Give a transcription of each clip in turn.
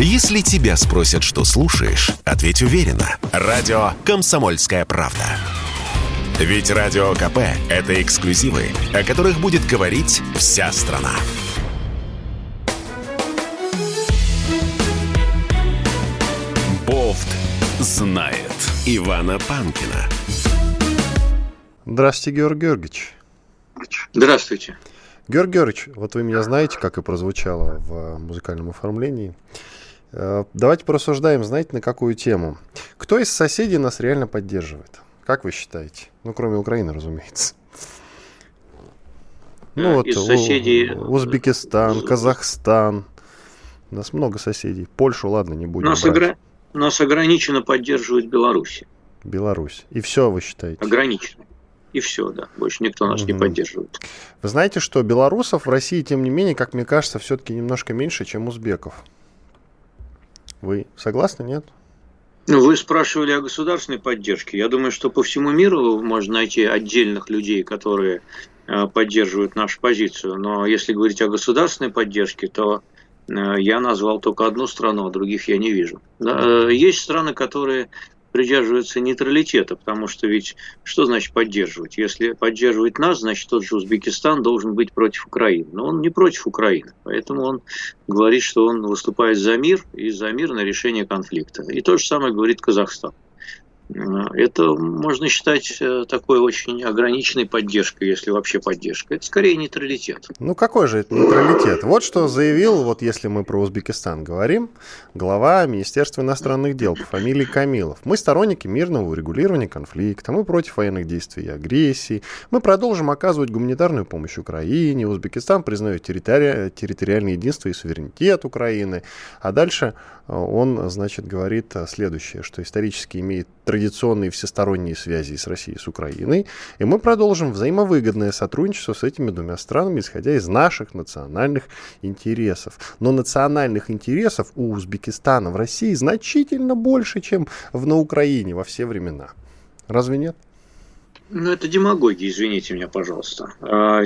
Если тебя спросят, что слушаешь, ответь уверенно. Радио «Комсомольская правда». Ведь Радио КП – это эксклюзивы, о которых будет говорить вся страна. Бофт знает Ивана Панкина. Здравствуйте, Георгий Георгиевич. Здравствуйте. Георгий Георгиевич, вот вы меня знаете, как и прозвучало в музыкальном оформлении. Э, давайте порассуждаем, знаете, на какую тему. Кто из соседей нас реально поддерживает? Как вы считаете? Ну, кроме Украины, разумеется. Ну вот, из соседей... Узбекистан, Казахстан. У нас много соседей. Польшу, ладно, не будем нас, огра... нас ограниченно поддерживает Беларусь. Беларусь. И все, вы считаете? Ограниченно. И все, да. Больше никто нас угу. не поддерживает. Вы знаете, что белорусов в России, тем не менее, как мне кажется, все-таки немножко меньше, чем узбеков. Вы согласны, нет? Ну, вы спрашивали о государственной поддержке. Я думаю, что по всему миру можно найти отдельных людей, которые э, поддерживают нашу позицию. Но если говорить о государственной поддержке, то э, я назвал только одну страну, а других я не вижу. Э, есть страны, которые придерживаются нейтралитета, потому что ведь что значит поддерживать? Если поддерживать нас, значит тот же Узбекистан должен быть против Украины. Но он не против Украины, поэтому он говорит, что он выступает за мир и за мирное решение конфликта. И то же самое говорит Казахстан. Это можно считать э, такой очень ограниченной поддержкой, если вообще поддержка. Это скорее нейтралитет. Ну какой же это нейтралитет? Вот что заявил, вот если мы про Узбекистан говорим, глава Министерства иностранных дел по фамилии Камилов. Мы сторонники мирного урегулирования конфликта, мы против военных действий и агрессии, мы продолжим оказывать гуманитарную помощь Украине, Узбекистан признает территори... территориальное единство и суверенитет Украины. А дальше э, он, значит, говорит следующее, что исторически имеет традиционные всесторонние связи с Россией, с Украиной, и мы продолжим взаимовыгодное сотрудничество с этими двумя странами, исходя из наших национальных интересов. Но национальных интересов у Узбекистана в России значительно больше, чем в, на Украине во все времена. Разве нет? Ну, это демагогия, извините меня, пожалуйста. А,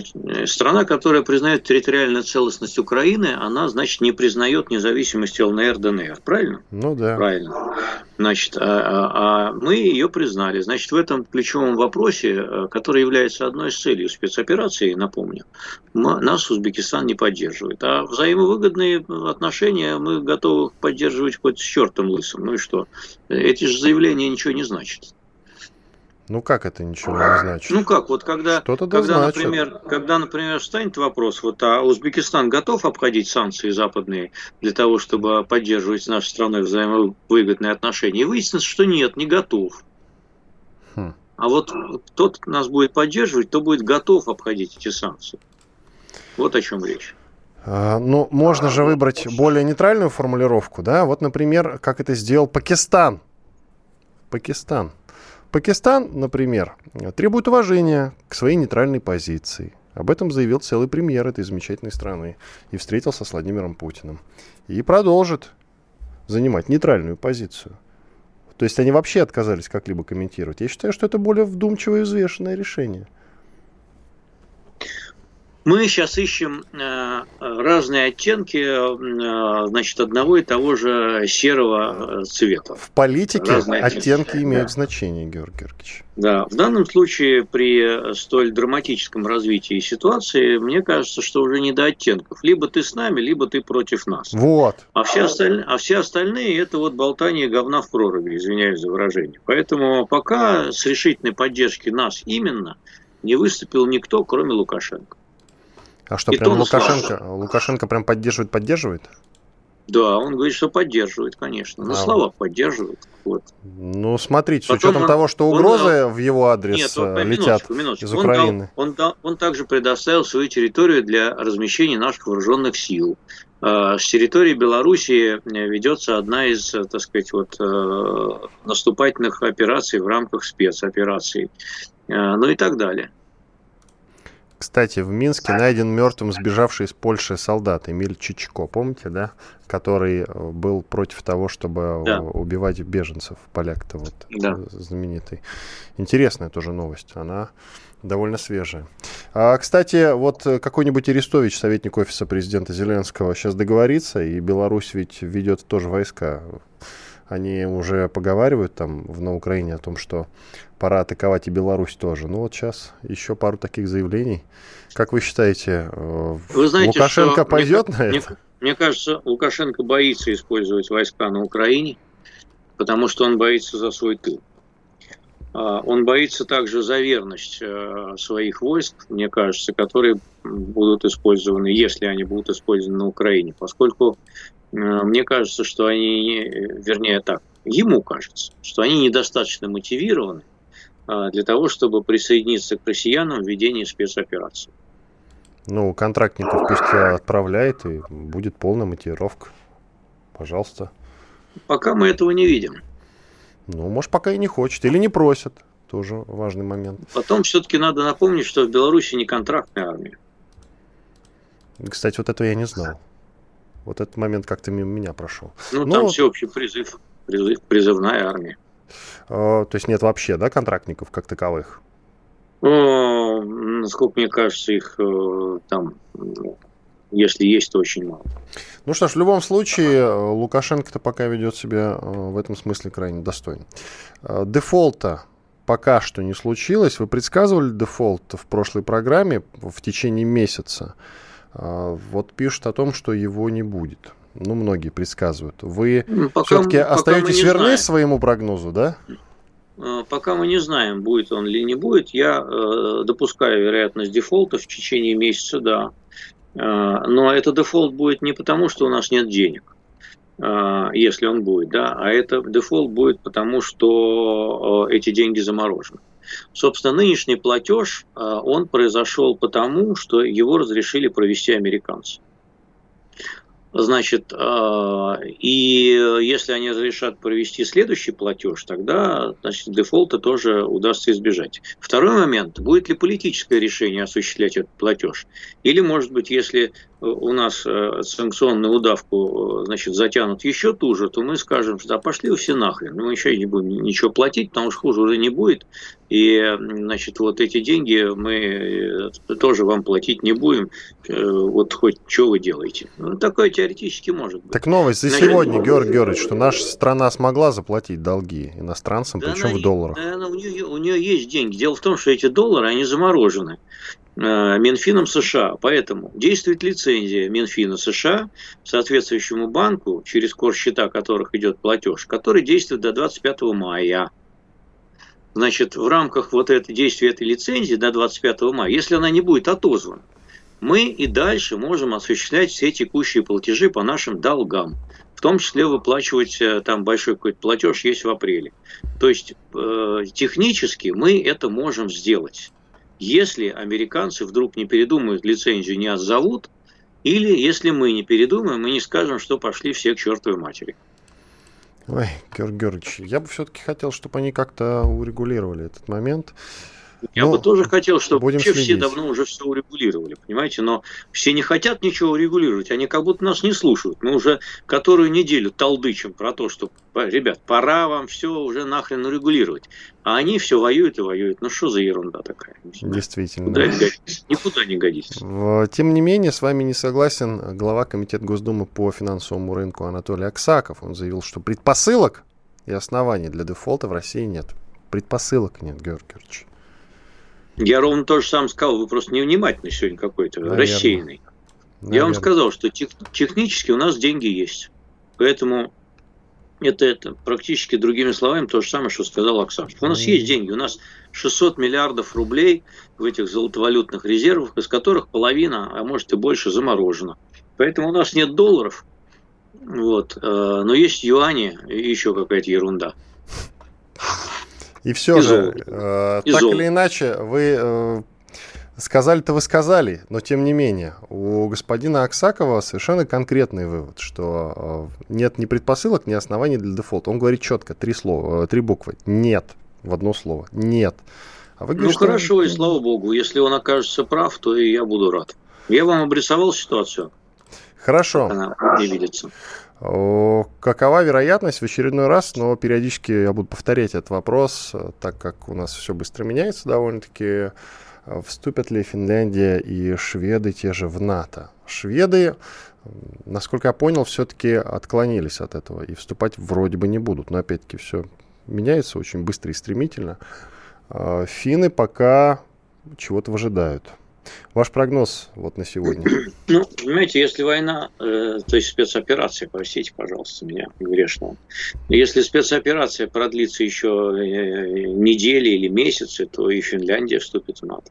страна, которая признает территориальную целостность Украины, она, значит, не признает независимость ЛНР, ДНР, правильно? Ну да. Правильно. Значит, а, а, а мы ее признали. Значит, в этом ключевом вопросе, который является одной из целей спецоперации, напомню, нас Узбекистан не поддерживает. А взаимовыгодные отношения мы готовы поддерживать хоть с чертом лысым. Ну и что? Эти же заявления ничего не значат. Ну как это ничего не значит? Ну как, вот когда, когда, например, когда, например, встанет вопрос, вот а Узбекистан готов обходить санкции западные для того, чтобы поддерживать с нашей страной взаимовыгодные отношения, и выяснится, что нет, не готов. Хм. А вот тот нас будет поддерживать, то будет готов обходить эти санкции. Вот о чем речь. А, ну, можно же выбрать более нейтральную формулировку, да? Вот, например, как это сделал Пакистан. Пакистан. Пакистан, например, требует уважения к своей нейтральной позиции. Об этом заявил целый премьер этой замечательной страны и встретился с Владимиром Путиным. И продолжит занимать нейтральную позицию. То есть они вообще отказались как-либо комментировать. Я считаю, что это более вдумчивое и взвешенное решение. Мы сейчас ищем э, разные оттенки э, значит, одного и того же серого э, цвета. В политике разные оттенки, оттенки имеют да. значение, Георгий Георгиевич. Да, в данном случае при столь драматическом развитии ситуации, мне кажется, что уже не до оттенков. Либо ты с нами, либо ты против нас. Вот. А все, осталь... а все остальные это вот болтание говна в проруби, извиняюсь за выражение. Поэтому пока с решительной поддержки нас именно не выступил никто, кроме Лукашенко. А что, и прям Лукашенко. Лукашенко прям поддерживает, поддерживает? Да, он говорит, что поддерживает, конечно. На а, слова поддерживает. Вот. Ну, смотрите, Потом с учетом он, того, что угрозы он, в его адрес нет, он, э, летят минуточку, минуточку. из Украины. Он, он, он, он также предоставил свою территорию для размещения наших вооруженных сил. Э, с территории Белоруссии э, ведется одна из, так сказать, вот, наступательных операций в рамках спецопераций. Ну и так далее. Кстати, в Минске найден мертвым сбежавший из Польши солдат Эмиль Чичко, помните, да? Который э, был против того, чтобы да. убивать беженцев, поляк-то вот да. знаменитый. Интересная тоже новость, она довольно свежая. А, кстати, вот какой-нибудь Арестович, советник офиса президента Зеленского, сейчас договорится, и Беларусь ведь ведет тоже войска они уже поговаривают там в, на Украине о том, что пора атаковать и Беларусь тоже. Ну вот сейчас еще пару таких заявлений. Как вы считаете, э, вы знаете, Лукашенко пойдет мне, на это? Мне, мне кажется, Лукашенко боится использовать войска на Украине, потому что он боится за свой тыл. А, он боится также за верность э, своих войск, мне кажется, которые будут использованы, если они будут использованы на Украине, поскольку мне кажется, что они, вернее так, ему кажется, что они недостаточно мотивированы а, для того, чтобы присоединиться к россиянам в ведении спецоперации. Ну, контрактников пусть отправляет, и будет полная мотивировка. Пожалуйста. Пока мы этого не видим. Ну, может, пока и не хочет, или не просят. Тоже важный момент. Потом все-таки надо напомнить, что в Беларуси не контрактная армия. Кстати, вот этого я не знал. Вот этот момент как-то мимо меня прошел. Ну, Но... там всеобщий призыв, призыв, призывная армия. А, то есть нет вообще, да, контрактников как таковых? О, насколько мне кажется, их э, там, если есть, то очень мало. Ну что ж, в любом случае, э, Лукашенко-то пока ведет себя э, в этом смысле крайне достойно. Дефолта пока что не случилось. Вы предсказывали дефолт в прошлой программе в течение месяца. А, вот пишут о том, что его не будет. Ну, многие предсказывают. Вы ну, все-таки остаетесь верны знаем. своему прогнозу, да? А, пока мы не знаем, будет он или не будет, я э, допускаю вероятность дефолта в течение месяца, да. Э, но это дефолт будет не потому, что у нас нет денег, если он будет, да, а это дефолт будет потому, что э, эти деньги заморожены. Собственно, нынешний платеж, а, он произошел потому, что его разрешили провести американцы. Значит, а, и если они разрешат провести следующий платеж, тогда значит, дефолта тоже удастся избежать. Второй момент, будет ли политическое решение осуществлять этот платеж? Или, может быть, если у нас э, санкционную удавку значит, затянут еще туже, то мы скажем, что да пошли вы все нахрен, мы еще не будем ничего платить, потому что хуже уже не будет, и значит, вот эти деньги мы э, тоже вам платить не будем, э, вот хоть что вы делаете. Ну, такое теоретически может быть. Так новость за значит, сегодня, Георгий Георгиевич, что наша страна смогла заплатить долги иностранцам, да причем она, в долларах. Она, у, нее, у нее есть деньги. Дело в том, что эти доллары, они заморожены. Э, Минфином США. Поэтому действует лицензия Минфина США соответствующему банку, через счета которых идет платеж, который действует до 25 мая. Значит, в рамках вот этой действия этой лицензии до 25 мая, если она не будет отозвана, мы и дальше можем осуществлять все текущие платежи по нашим долгам. В том числе выплачивать э, там большой какой-то платеж есть в апреле. То есть э, технически мы это можем сделать если американцы вдруг не передумают, лицензию не отзовут, или если мы не передумаем, мы не скажем, что пошли все к чертовой матери. Ой, Георгий Георгиевич, я бы все-таки хотел, чтобы они как-то урегулировали этот момент. Я ну, бы тоже хотел, чтобы вообще следить. все давно уже все урегулировали, понимаете, но все не хотят ничего урегулировать, они как будто нас не слушают. Мы уже которую неделю толдычим про то, что, ребят, пора вам все уже нахрен урегулировать. А они все воюют и воюют. Ну что за ерунда такая? Действительно. Никуда не годится. Никуда не годится. Тем не менее, с вами не согласен глава Комитета Госдумы по финансовому рынку Анатолий Аксаков. Он заявил, что предпосылок и оснований для дефолта в России нет. Предпосылок нет, Георгий Георгиевич. Я ровно то же самое сказал, вы просто невнимательный сегодня какой-то, рассеянный. Наверное. Я вам сказал, что тех, технически у нас деньги есть. Поэтому это, это практически другими словами то же самое, что сказал Оксана. У нас есть деньги, у нас 600 миллиардов рублей в этих золотовалютных резервах, из которых половина, а может и больше, заморожена. Поэтому у нас нет долларов, вот, э, но есть юани и еще какая-то ерунда. И все и же, э, так золото. или иначе, вы э, сказали-то вы сказали, но тем не менее, у господина Аксакова совершенно конкретный вывод, что э, нет ни предпосылок, ни оснований для дефолта. Он говорит четко, три слова, э, три буквы. Нет, в одно слово. Нет. А вы говорите, ну хорошо, и слава богу. Если он окажется прав, то и я буду рад. Я вам обрисовал ситуацию. Хорошо. Она не видится. Какова вероятность в очередной раз, но периодически я буду повторять этот вопрос, так как у нас все быстро меняется довольно-таки, вступят ли Финляндия и шведы те же в НАТО? Шведы, насколько я понял, все-таки отклонились от этого и вступать вроде бы не будут, но опять-таки все меняется очень быстро и стремительно. А финны пока чего-то выжидают. Ваш прогноз вот на сегодня? Ну, понимаете, если война, э, то есть спецоперация, простите, пожалуйста, меня грешного, если спецоперация продлится еще э, недели или месяцы, то и Финляндия вступит в НАТО.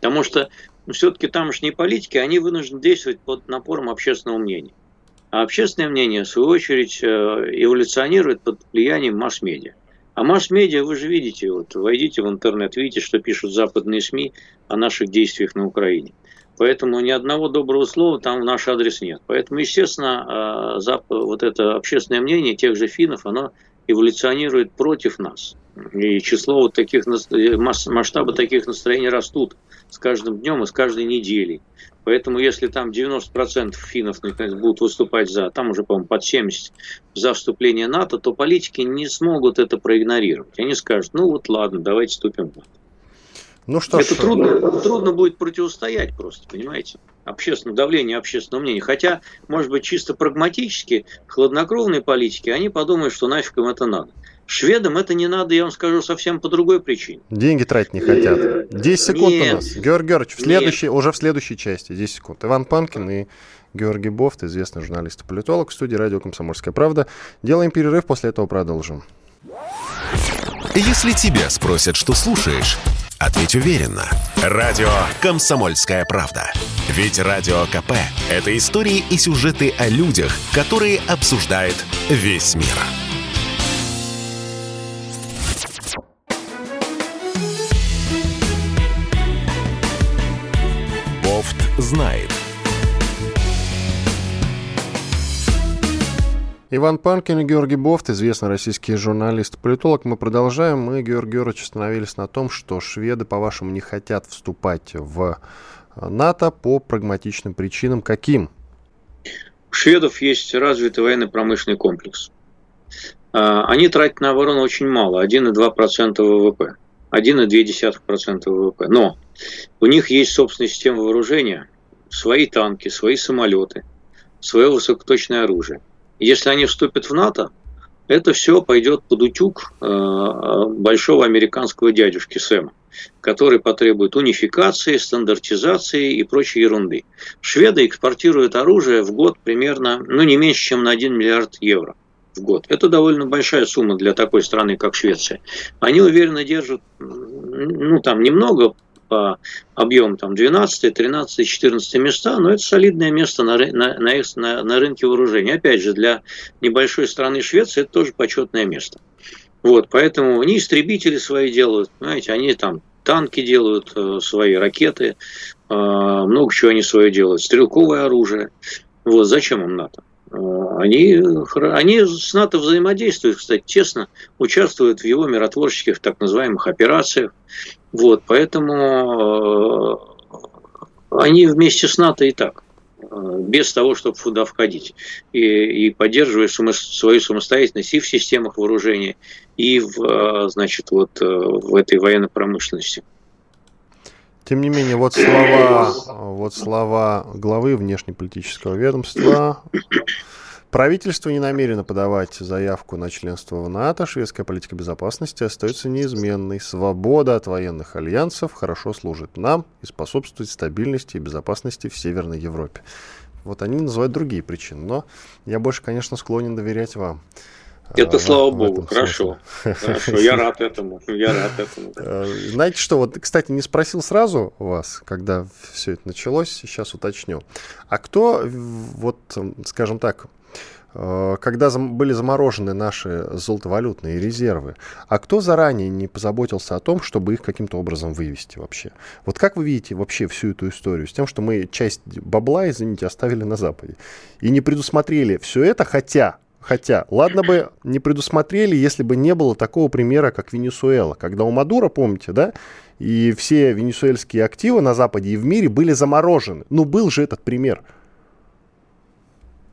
Потому что ну, все-таки тамошние политики, они вынуждены действовать под напором общественного мнения. А общественное мнение, в свою очередь, э, эволюционирует под влиянием масс-медиа. А масс-медиа, вы же видите, вот войдите в интернет, видите, что пишут западные СМИ о наших действиях на Украине. Поэтому ни одного доброго слова там в наш адрес нет. Поэтому, естественно, а, вот это общественное мнение тех же финнов, оно эволюционирует против нас. И число вот таких, масштабы таких настроений растут с каждым днем и с каждой неделей. Поэтому если там 90% финнов наконец, будут выступать за, там уже, по-моему, под 70 за вступление НАТО, то политики не смогут это проигнорировать. Они скажут, ну вот ладно, давайте вступим в НАТО. Ну что Это ж... трудно, трудно будет противостоять просто, понимаете? Общественное давление общественного мнения. Хотя, может быть, чисто прагматически, хладнокровные политики, они подумают, что нафиг им это надо. Шведам это не надо, я вам скажу, совсем по другой причине. Деньги тратить не хотят. 10 секунд нет, у нас. Георгий Георгиевич, в следующей, уже в следующей части, 10 секунд. Иван Панкин и Георгий Бофт, известный журналист и политолог в студии радио «Комсомольская правда». Делаем перерыв, после этого продолжим. Если тебя спросят, что слушаешь, ответь уверенно. Радио «Комсомольская правда». Ведь Радио КП – это истории и сюжеты о людях, которые обсуждает весь мир. Знает. Иван Панкин и Георгий Бофт, известный российский журналист политолог. Мы продолжаем. Мы, Георгий Георгиевич, остановились на том, что шведы, по-вашему, не хотят вступать в НАТО по прагматичным причинам. Каким? У шведов есть развитый военно-промышленный комплекс. А, они тратят на оборону очень мало, 1,2% ВВП. 1,2% ВВП. Но у них есть собственная система вооружения, свои танки, свои самолеты, свое высокоточное оружие. Если они вступят в НАТО, это все пойдет под утюг э, большого американского дядюшки Сэма, который потребует унификации, стандартизации и прочей ерунды. Шведы экспортируют оружие в год примерно, ну, не меньше, чем на 1 миллиард евро в год. Это довольно большая сумма для такой страны, как Швеция. Они уверенно держат, ну, там немного по объему там 12, 13, 14 места, но это солидное место на, на, на, на рынке вооружений. Опять же, для небольшой страны Швеции это тоже почетное место. Вот, поэтому они истребители свои делают, знаете, они там танки делают, э, свои ракеты, э, много чего они свое делают, стрелковое оружие. Вот, зачем им НАТО? Э, они, они с НАТО взаимодействуют, кстати, тесно, участвуют в его миротворческих так называемых операциях. Вот, поэтому э, они вместе с НАТО и так, э, без того, чтобы туда входить, и, и поддерживая свою самостоятельность и в системах вооружения, и в, значит, вот, в этой военной промышленности. Тем не менее, вот слова, вот слова главы внешнеполитического ведомства. Правительство не намерено подавать заявку на членство в НАТО. Шведская политика безопасности остается неизменной. Свобода от военных альянсов хорошо служит нам и способствует стабильности и безопасности в Северной Европе. Вот они называют другие причины, но я больше, конечно, склонен доверять вам. Это а, слава богу, хорошо. Хорошо, я рад этому. Я рад этому. Э, знаете что, вот, кстати, не спросил сразу вас, когда все это началось, сейчас уточню. А кто, вот, скажем так, э, когда были заморожены наши золотовалютные резервы, а кто заранее не позаботился о том, чтобы их каким-то образом вывести вообще? Вот как вы видите вообще всю эту историю с тем, что мы часть бабла, извините, оставили на Западе и не предусмотрели все это, хотя Хотя, ладно бы не предусмотрели, если бы не было такого примера, как Венесуэла, когда у Мадура, помните, да, и все венесуэльские активы на Западе и в мире были заморожены. Ну, был же этот пример.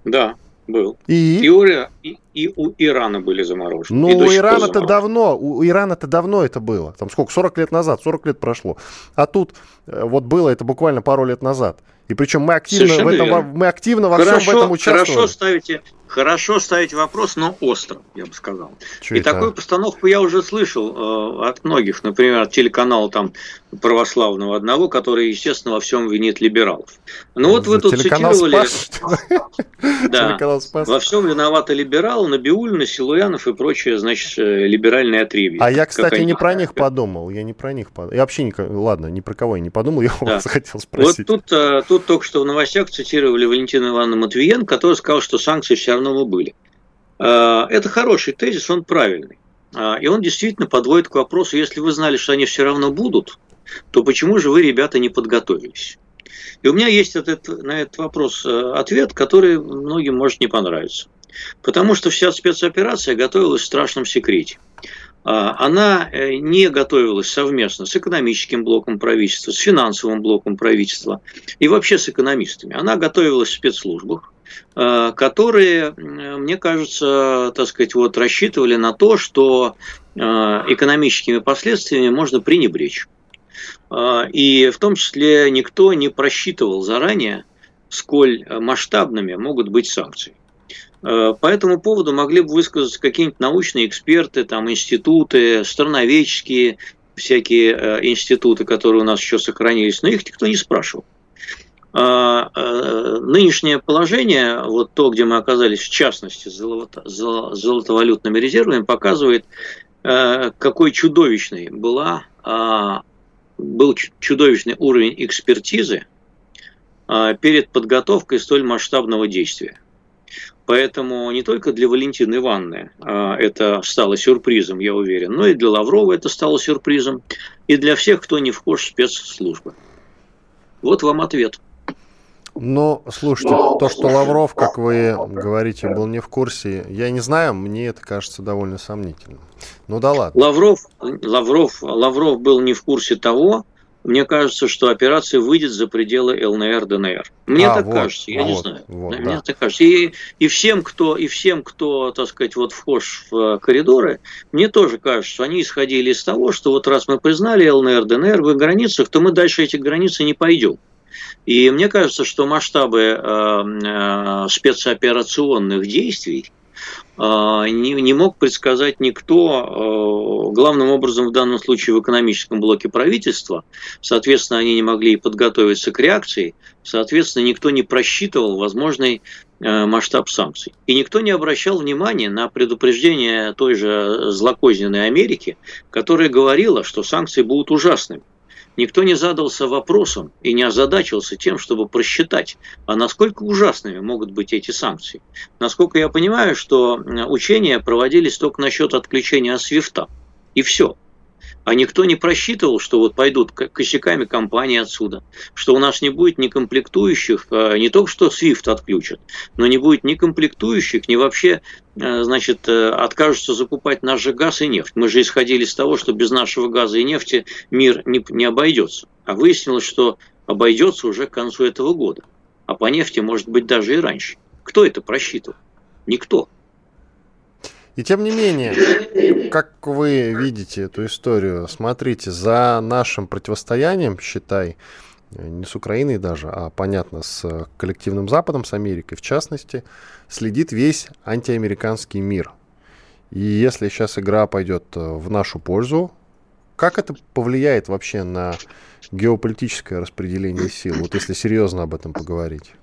Да, был. И? У, и, и у Ирана были заморожены. Ну, у Ирана-то давно, у Ирана-то давно это было. Там сколько, 40 лет назад, 40 лет прошло. А тут э, вот было это буквально пару лет назад. И причем мы активно, в этом, мы активно во хорошо, всем в этом участвовали. Хорошо ставите, хорошо ставите вопрос, но остро, я бы сказал. Что и это? такую постановку я уже слышал э, от многих, например, от телеканала там православного одного, который, естественно, во всем винит либералов. Ну вот вы тут цитировали... Да, во всем виноваты либералы, Набиулина, Силуянов и прочее, значит, э, либеральные отребья. А я, кстати, не про них подумал, я не про них подумал. Я вообще, не, ладно, ни про кого я не подумал, я вас хотел спросить. Вот тут, э, тут только что в новостях цитировали Валентина Ивановна Матвиен, который сказал, что санкции все равно бы были. Э, это хороший тезис, он правильный. И он действительно подводит к вопросу, если вы знали, что они все равно будут, то почему же вы, ребята, не подготовились? И у меня есть этот, на этот вопрос ответ, который многим может не понравиться. Потому что вся спецоперация готовилась в страшном секрете. А, она э, не готовилась совместно с экономическим блоком правительства, с финансовым блоком правительства и вообще с экономистами. Она готовилась в спецслужбах, э, которые, мне кажется, так сказать, вот рассчитывали на то, что экономическими последствиями можно пренебречь. А, и в том числе никто не просчитывал заранее, сколь масштабными могут быть санкции. А, по этому поводу могли бы высказаться какие-нибудь научные эксперты, там, институты, страноведческие всякие а, институты, которые у нас еще сохранились, но их никто не спрашивал. Нынешнее положение, вот то, где мы оказались, в частности, с золото, золотовалютными резервами, показывает, какой чудовищной была был чудовищный уровень экспертизы а, перед подготовкой столь масштабного действия. Поэтому не только для Валентины Ивановны а, это стало сюрпризом, я уверен, но и для Лаврова это стало сюрпризом, и для всех, кто не вхож в спецслужбы. Вот вам ответ. Но, слушайте, то, что Лавров, как вы говорите, был не в курсе, я не знаю, мне это кажется довольно сомнительным. Ну да ладно. Лавров, Лавров, Лавров был не в курсе того, мне кажется, что операция выйдет за пределы ЛНР, ДНР. Мне а, так вот, кажется, я вот, не знаю. Вот, Мне да. так кажется. И, и всем, кто, и всем, кто, так сказать, вот вхож в э, коридоры, мне тоже кажется, что они исходили из того, что вот раз мы признали ЛНР, ДНР в их границах, то мы дальше эти границы не пойдем. И мне кажется, что масштабы э, э, спецоперационных действий не, не мог предсказать никто, главным образом в данном случае в экономическом блоке правительства. Соответственно, они не могли подготовиться к реакции, соответственно, никто не просчитывал возможный масштаб санкций. И никто не обращал внимания на предупреждение той же злокозненной Америки, которая говорила, что санкции будут ужасными. Никто не задался вопросом и не озадачился тем, чтобы просчитать, а насколько ужасными могут быть эти санкции. Насколько я понимаю, что учения проводились только насчет отключения свифта. И все. А никто не просчитывал, что вот пойдут косяками компании отсюда, что у нас не будет ни комплектующих, а, не только что SWIFT отключат, но не будет ни комплектующих, ни вообще, а, значит, э, откажутся закупать наш же газ и нефть. Мы же исходили из того, что без нашего газа и нефти мир не, не обойдется. А выяснилось, что обойдется уже к концу этого года. А по нефти может быть даже и раньше. Кто это просчитывал? Никто. И тем не менее, как вы видите эту историю, смотрите, за нашим противостоянием, считай, не с Украиной даже, а понятно, с коллективным Западом, с Америкой в частности, следит весь антиамериканский мир. И если сейчас игра пойдет э, в нашу пользу, как это повлияет вообще на геополитическое распределение сил, вот если серьезно об этом поговорить?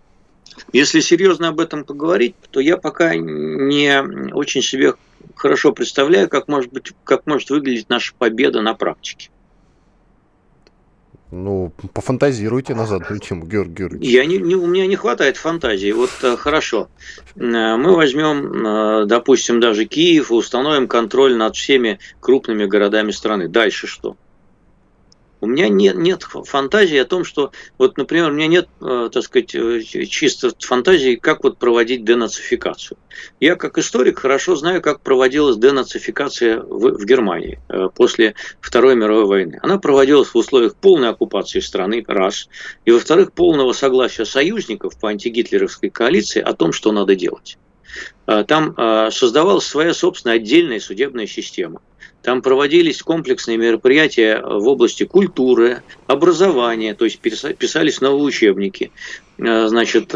Если серьезно об этом поговорить, то я пока не очень себе хорошо представляю, как может, быть, как может выглядеть наша победа на практике. Ну, пофантазируйте назад на тему, Георгий Георгиевич. Я не, не, у меня не хватает фантазии. Вот э, хорошо. Э, мы возьмем, э, допустим, даже Киев и установим контроль над всеми крупными городами страны. Дальше что? У меня нет, нет фантазии о том, что, вот, например, у меня нет, э, так сказать, э, чисто фантазии, как вот проводить денацификацию. Я, как историк, хорошо знаю, как проводилась денацификация в, в Германии э, после Второй мировой войны. Она проводилась в условиях полной оккупации страны, раз, и, во-вторых, полного согласия союзников по антигитлеровской коалиции о том, что надо делать. Там создавалась своя собственная отдельная судебная система – там проводились комплексные мероприятия в области культуры, образования, то есть писались новые учебники. Э, значит,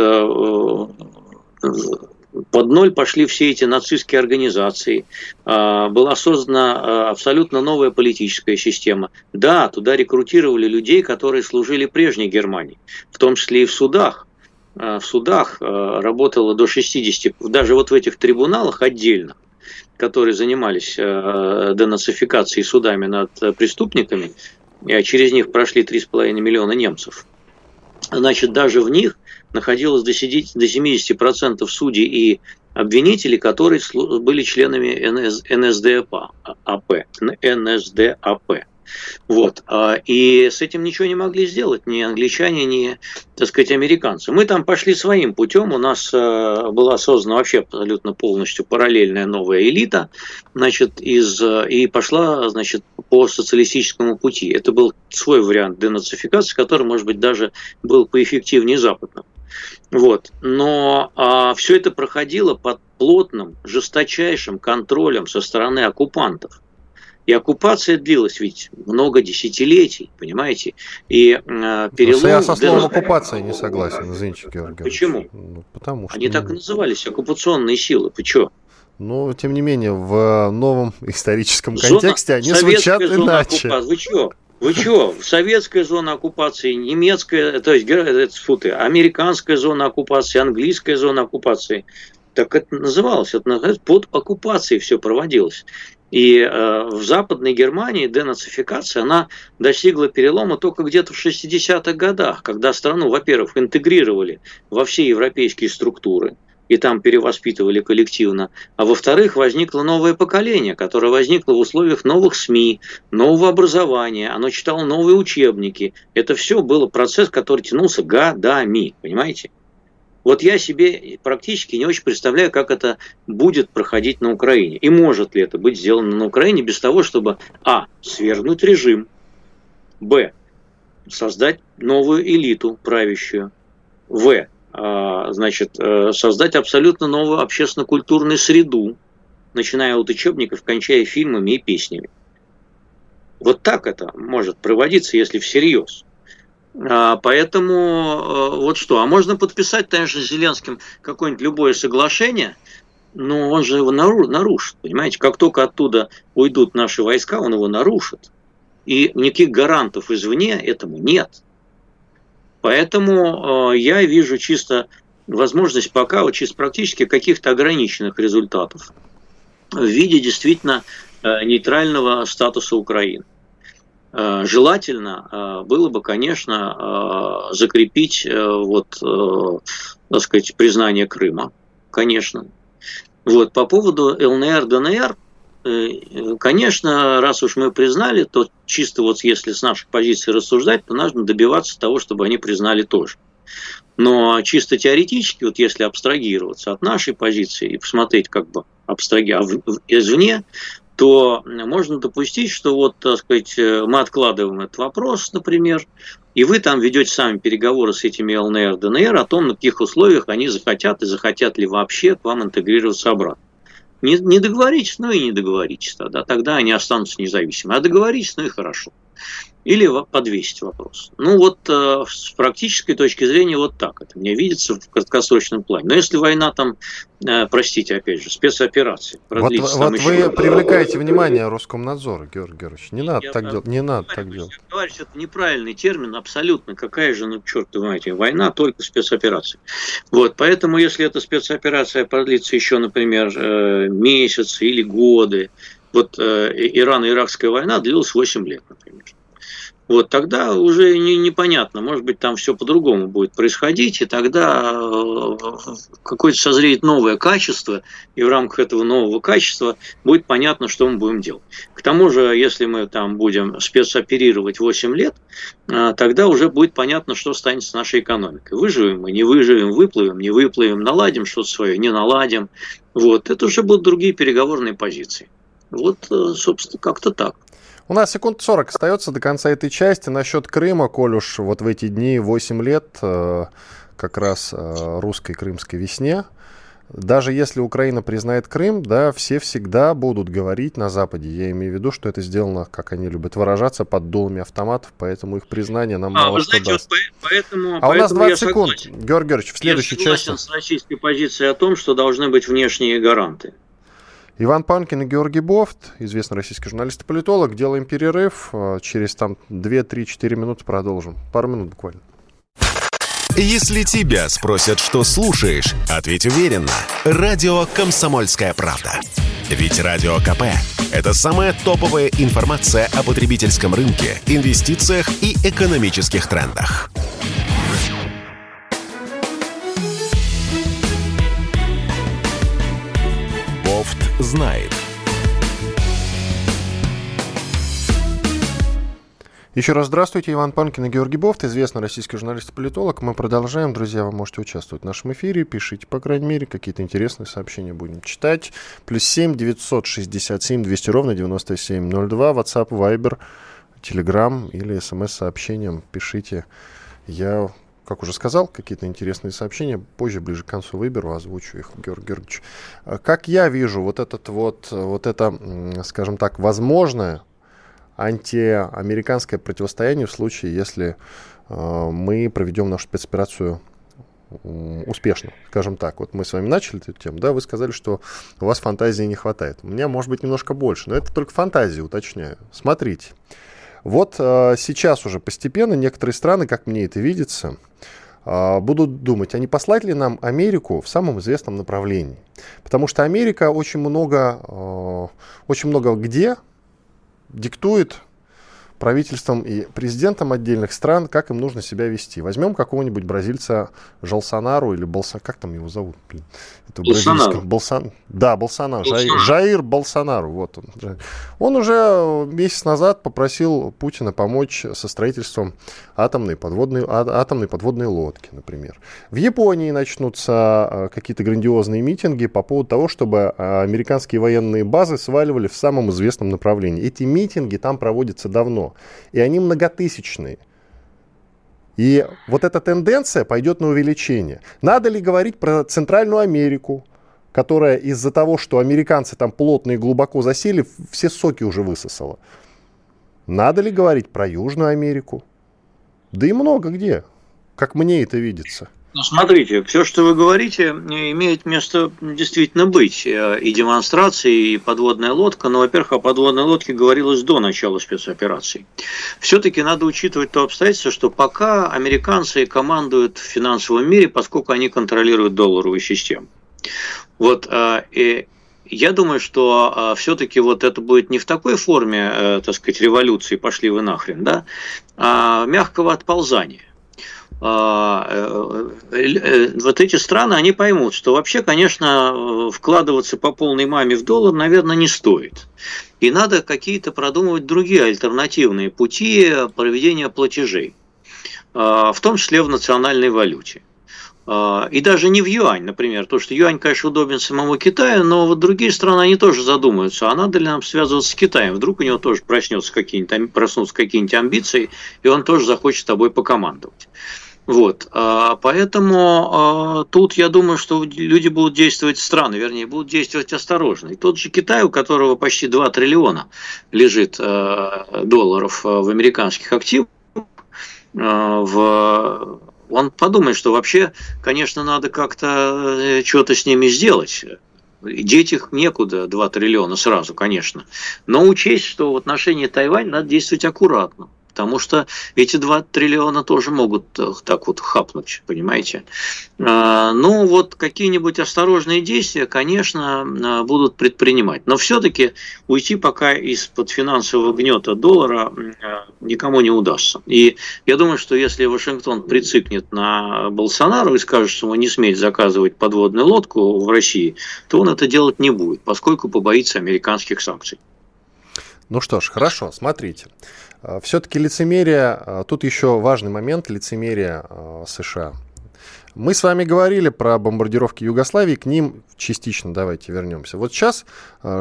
под ноль пошли все эти нацистские организации. Была создана абсолютно новая политическая система. Да, туда рекрутировали людей, которые служили прежней Германии, в том числе и в судах. В судах работало до 60, даже вот в этих трибуналах отдельно которые занимались э, денацификацией судами над преступниками, через них прошли 3,5 миллиона немцев. Значит, даже в них находилось до 70% судей и обвинителей, которые были членами НСДАП. НСДАП. Вот. А, и с этим ничего не могли сделать ни англичане, ни, так сказать, американцы. Мы там пошли своим путем. У нас а, была создана вообще абсолютно полностью параллельная новая элита, значит, из, и пошла, значит, по социалистическому пути. Это был свой вариант денацификации, который, может быть, даже был поэффективнее западного. Вот. Но а, все это проходило под плотным, жесточайшим контролем со стороны оккупантов. И оккупация длилась ведь много десятилетий, понимаете? И э, перелом... я со словом оккупация не согласен, извините, Георгий. Почему? Ну, потому что... Они так и назывались, оккупационные силы. Почему? Но, тем не менее, в новом историческом зона, контексте они звучат иначе. Оккупации. Вы что? Вы что? Советская зона оккупации, немецкая, то есть, фу ты, американская зона оккупации, английская зона оккупации. Так это называлось, это под оккупацией все проводилось. И э, в Западной Германии денацификация, она достигла перелома только где-то в 60-х годах, когда страну, во-первых, интегрировали во все европейские структуры, и там перевоспитывали коллективно. А во-вторых, возникло новое поколение, которое возникло в условиях новых СМИ, нового образования, оно читало новые учебники. Это все был процесс, который тянулся годами, понимаете? Вот я себе практически не очень представляю, как это будет проходить на Украине. И может ли это быть сделано на Украине без того, чтобы а. свергнуть режим, б. создать новую элиту правящую, в. А, значит, э, создать абсолютно новую общественно-культурную среду, начиная от учебников, кончая фильмами и песнями. Вот так это может проводиться, если всерьез. А, поэтому э, вот что. А можно подписать, конечно, с Зеленским какое-нибудь любое соглашение, но он же его нарушит. Понимаете, как только оттуда уйдут наши войска, он его нарушит. И никаких гарантов извне этому нет. Поэтому э, я вижу чисто возможность пока вот чисто практически каких-то ограниченных результатов в виде действительно э, нейтрального статуса Украины. Э, желательно э, было бы, конечно, э, закрепить вот, так сказать, признание Крыма, конечно. Вот, по поводу ЛНР, ДНР, конечно, раз уж мы признали, то чисто вот если с нашей позиции рассуждать, то нужно добиваться того, чтобы они признали тоже. Но чисто теоретически, вот если абстрагироваться от нашей позиции и посмотреть как бы абстраги, а извне, то можно допустить, что вот, так сказать, э, мы откладываем этот вопрос, например, и вы там ведете сами переговоры с этими ЛНР, ДНР о том, на каких условиях они захотят и захотят ли вообще к вам интегрироваться обратно. Не, не договоритесь, ну и не договоритесь тогда, тогда они останутся независимыми. А договоритесь, ну и хорошо или подвесить вопрос. Ну вот э, с практической точки зрения вот так это мне видится в краткосрочном плане. Но если война там, э, простите, опять же, спецоперации продлится... Вот, вот вы привлекаете внимание Роскомнадзора, Георгий Георгиевич. Не надо я, так делать. Не надо так делать. Товарищ, это неправильный термин, абсолютно. Какая же, ну черт вы знаете, война только спецоперация. Вот, поэтому если эта спецоперация продлится еще, например, э, месяцы или годы, вот Ирано-Иракская война длилась 8 лет, например. Вот тогда уже не, непонятно, может быть, там все по-другому будет происходить, и тогда э, какое-то созреет новое качество, и в рамках этого нового качества будет понятно, что мы будем делать. К тому же, если мы там будем спецоперировать 8 лет, э, тогда уже будет понятно, что станет с нашей экономикой. Выживем мы, не выживем, выплывем, не выплывем, наладим что-то свое, не наладим. Вот, это уже будут другие переговорные позиции. Вот, э, собственно, как-то так. У нас секунд 40 остается до конца этой части. Насчет Крыма, коль уж вот в эти дни 8 лет э, как раз э, русской крымской весне, даже если Украина признает Крым, да, все всегда будут говорить на Западе. Я имею в виду, что это сделано, как они любят выражаться, под дулами автоматов, поэтому их признание нам а, мало что знаете, даст. Вот поэтому, а поэтому у нас 20 секунд, Георгий Георгиевич, в следующей я согласен части. с российской позицией о том, что должны быть внешние гаранты. Иван Панкин и Георгий Бофт, известный российский журналист и политолог. Делаем перерыв. А, через там 2-3-4 минуты продолжим. Пару минут буквально. Если тебя спросят, что слушаешь, ответь уверенно. Радио «Комсомольская правда». Ведь Радио КП – это самая топовая информация о потребительском рынке, инвестициях и экономических трендах. Знает. Еще раз здравствуйте, Иван Панкин и Георгий Бофт, известный российский журналист и политолог. Мы продолжаем. Друзья, вы можете участвовать в нашем эфире. Пишите, по крайней мере, какие-то интересные сообщения будем читать. Плюс 7 967 200 ровно 9702. WhatsApp, Viber, Telegram или смс-сообщением пишите. Я как уже сказал, какие-то интересные сообщения. Позже, ближе к концу выберу, озвучу их, Георгий Георгиевич. А как я вижу вот этот вот, вот это, скажем так, возможное антиамериканское противостояние в случае, если э, мы проведем нашу спецоперацию успешно, скажем так. Вот мы с вами начали эту тему, да, вы сказали, что у вас фантазии не хватает. У меня, может быть, немножко больше, но это только фантазии, уточняю. Смотрите. Вот э, сейчас уже постепенно некоторые страны, как мне это видится, э, будут думать, а не послать ли нам Америку в самом известном направлении. Потому что Америка очень много, э, очень много где диктует правительством и президентам отдельных стран, как им нужно себя вести. Возьмем какого-нибудь бразильца Жалсонару или Болса... Как там его зовут? Блин, это бразильского... Болсан... Да, Болсонару. Болсонару. Жаир Болсонару. Вот он. Он уже месяц назад попросил Путина помочь со строительством атомной подводной, а, атомной подводной лодки, например. В Японии начнутся а, какие-то грандиозные митинги по поводу того, чтобы а, американские военные базы сваливали в самом известном направлении. Эти митинги там проводятся давно, и они многотысячные. И вот эта тенденция пойдет на увеличение. Надо ли говорить про Центральную Америку, которая из-за того, что американцы там плотно и глубоко засели, все соки уже высосала? Надо ли говорить про Южную Америку? Да и много где, как мне это видится. Ну, смотрите, все, что вы говорите, имеет место действительно быть. Э, и демонстрации, и подводная лодка. Но, во-первых, о подводной лодке говорилось до начала спецоперации. Все-таки надо учитывать то обстоятельство, что пока американцы командуют в финансовом мире, поскольку они контролируют долларовую систему. Вот, э, и я думаю, что а, все-таки вот это будет не в такой форме, э, так сказать, революции, пошли вы нахрен, да, а мягкого отползания. А, э, э, вот эти страны, они поймут, что вообще, конечно, вкладываться по полной маме в доллар, наверное, не стоит. И надо какие-то продумывать другие альтернативные пути проведения платежей, в том числе в национальной валюте. И даже не в юань, например, то, что юань, конечно, удобен самому Китаю, но вот другие страны, они тоже задумаются, а надо ли нам связываться с Китаем? Вдруг у него тоже проснется какие-нибудь, проснутся какие-нибудь амбиции, и он тоже захочет тобой покомандовать. Вот, а, поэтому а, тут я думаю, что люди будут действовать странно, вернее, будут действовать осторожно. И тот же Китай, у которого почти 2 триллиона лежит а, долларов в американских активах, в он подумает, что вообще, конечно, надо как-то э, что-то с ними сделать. Деть их некуда, 2 триллиона сразу, конечно. Но учесть, что в отношении Тайваня надо действовать аккуратно. Потому что эти 2 триллиона тоже могут э, так вот хапнуть, понимаете. А, ну, вот какие-нибудь осторожные действия, конечно, э, будут предпринимать. Но все-таки уйти пока из-под финансового гнета доллара никому не удастся. И я думаю, что если Вашингтон прицикнет на Болсонару и скажет, что он не смеет заказывать подводную лодку в России, то он это делать не будет, поскольку побоится американских санкций. Ну что ж, хорошо, смотрите. Все-таки лицемерие, а, тут еще важный момент лицемерия а, США. Мы с вами говорили про бомбардировки Югославии, к ним частично давайте вернемся. Вот сейчас